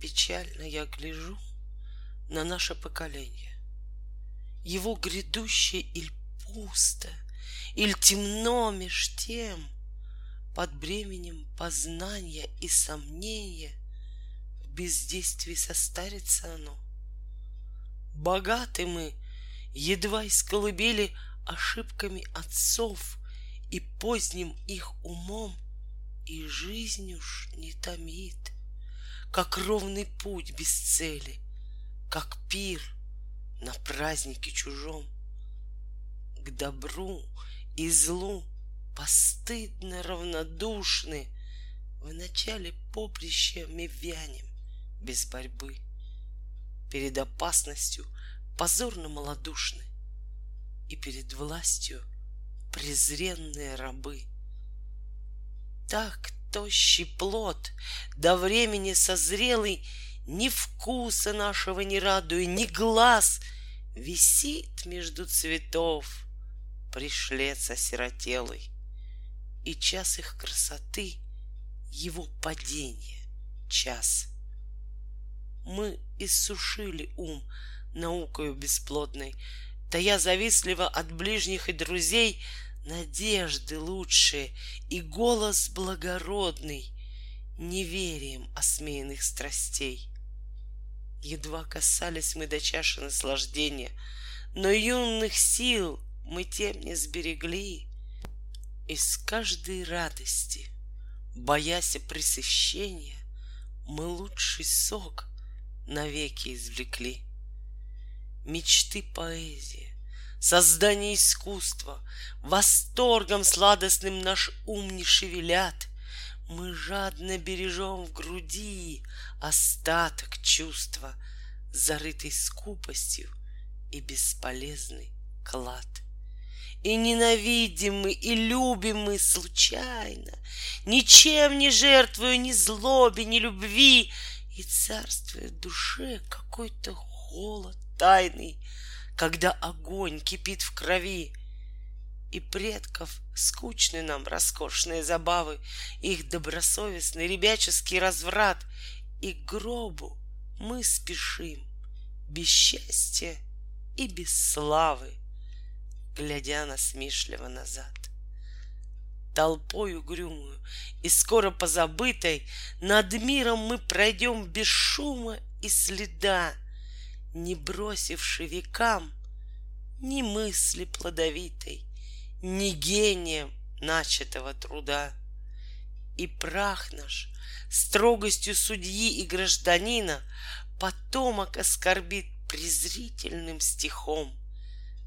Печально я гляжу на наше поколение. Его грядущее иль пусто, иль темно меж тем, Под бременем познания и сомнения В бездействии состарится оно. Богаты мы, едва из Ошибками отцов и поздним их умом, И жизнь уж не томит, как ровный путь без цели, Как пир на празднике чужом. К добру и злу постыдно равнодушны В начале поприща мы вянем без борьбы. Перед опасностью позорно малодушны И перед властью презренные рабы. Так тощий плод, до времени созрелый, Ни вкуса нашего не радуя, ни глаз, Висит между цветов пришлец осиротелый, И час их красоты — его падение, час. Мы иссушили ум наукою бесплодной, Тая завистливо от ближних и друзей Надежды лучшие и голос благородный Неверием осмеянных страстей. Едва касались мы до чаши наслаждения, Но юных сил мы тем не сберегли. Из каждой радости, боясь пресыщения, Мы лучший сок навеки извлекли. Мечты поэзии, создание искусства, Восторгом сладостным наш ум не шевелят. Мы жадно бережем в груди Остаток чувства, Зарытый скупостью и бесполезный клад. И ненавидим мы, и любим мы случайно, Ничем не жертвуя ни злобе, ни любви, И царствует душе какой-то холод тайный, Когда огонь кипит в крови. И предков скучны нам роскошные забавы, Их добросовестный ребяческий разврат, И к гробу мы спешим без счастья и без славы, Глядя насмешливо назад. Толпой угрюмую и скоро позабытой Над миром мы пройдем без шума и следа, Не бросивши векам ни мысли плодовитой, Ни гением начатого труда. И прах наш строгостью судьи и гражданина Потомок оскорбит презрительным стихом,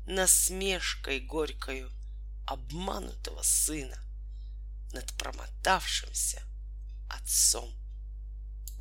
Насмешкой горькою обманутого сына Над промотавшимся отцом.